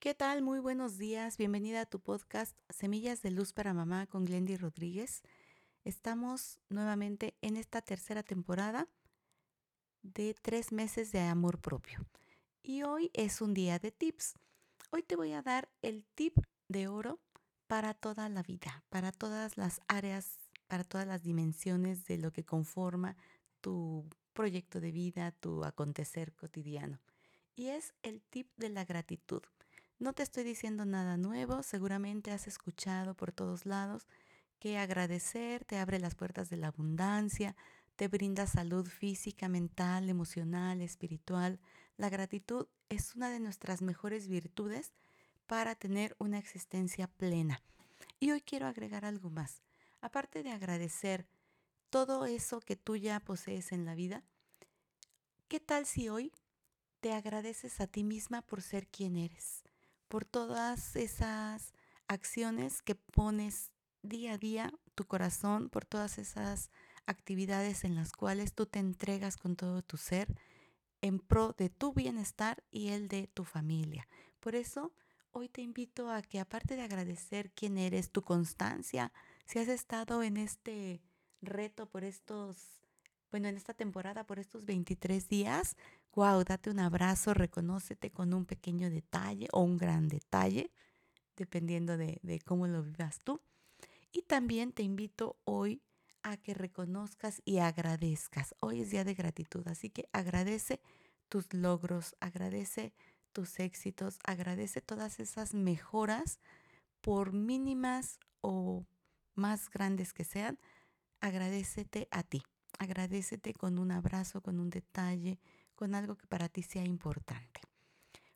¿Qué tal? Muy buenos días. Bienvenida a tu podcast Semillas de Luz para Mamá con Glendy Rodríguez. Estamos nuevamente en esta tercera temporada de tres meses de amor propio. Y hoy es un día de tips. Hoy te voy a dar el tip de oro para toda la vida, para todas las áreas, para todas las dimensiones de lo que conforma tu proyecto de vida, tu acontecer cotidiano. Y es el tip de la gratitud. No te estoy diciendo nada nuevo, seguramente has escuchado por todos lados que agradecer te abre las puertas de la abundancia, te brinda salud física, mental, emocional, espiritual. La gratitud es una de nuestras mejores virtudes para tener una existencia plena. Y hoy quiero agregar algo más. Aparte de agradecer todo eso que tú ya posees en la vida, ¿qué tal si hoy te agradeces a ti misma por ser quien eres? Por todas esas acciones que pones día a día, tu corazón, por todas esas actividades en las cuales tú te entregas con todo tu ser en pro de tu bienestar y el de tu familia. Por eso, hoy te invito a que aparte de agradecer quién eres, tu constancia, si has estado en este reto por estos, bueno, en esta temporada por estos 23 días, wow, date un abrazo, reconócete con un pequeño detalle o un gran detalle, dependiendo de, de cómo lo vivas tú. Y también te invito hoy a que reconozcas y agradezcas. Hoy es día de gratitud, así que agradece tus logros, agradece tus éxitos, agradece todas esas mejoras, por mínimas o más grandes que sean, agradecete a ti, agradecete con un abrazo, con un detalle, con algo que para ti sea importante.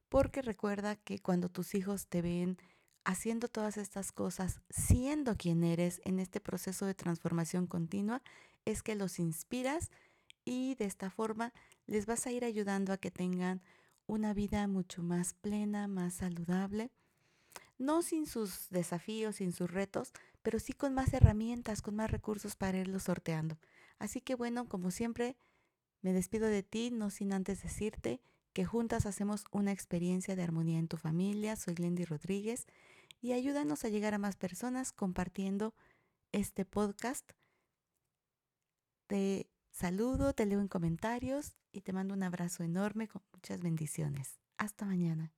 Porque recuerda que cuando tus hijos te ven haciendo todas estas cosas, siendo quien eres en este proceso de transformación continua, es que los inspiras y de esta forma les vas a ir ayudando a que tengan una vida mucho más plena, más saludable, no sin sus desafíos, sin sus retos, pero sí con más herramientas, con más recursos para irlos sorteando. Así que bueno, como siempre, me despido de ti, no sin antes decirte que juntas hacemos una experiencia de armonía en tu familia. Soy Glendy Rodríguez y ayúdanos a llegar a más personas compartiendo este podcast. Te saludo, te leo en comentarios y te mando un abrazo enorme con muchas bendiciones. Hasta mañana.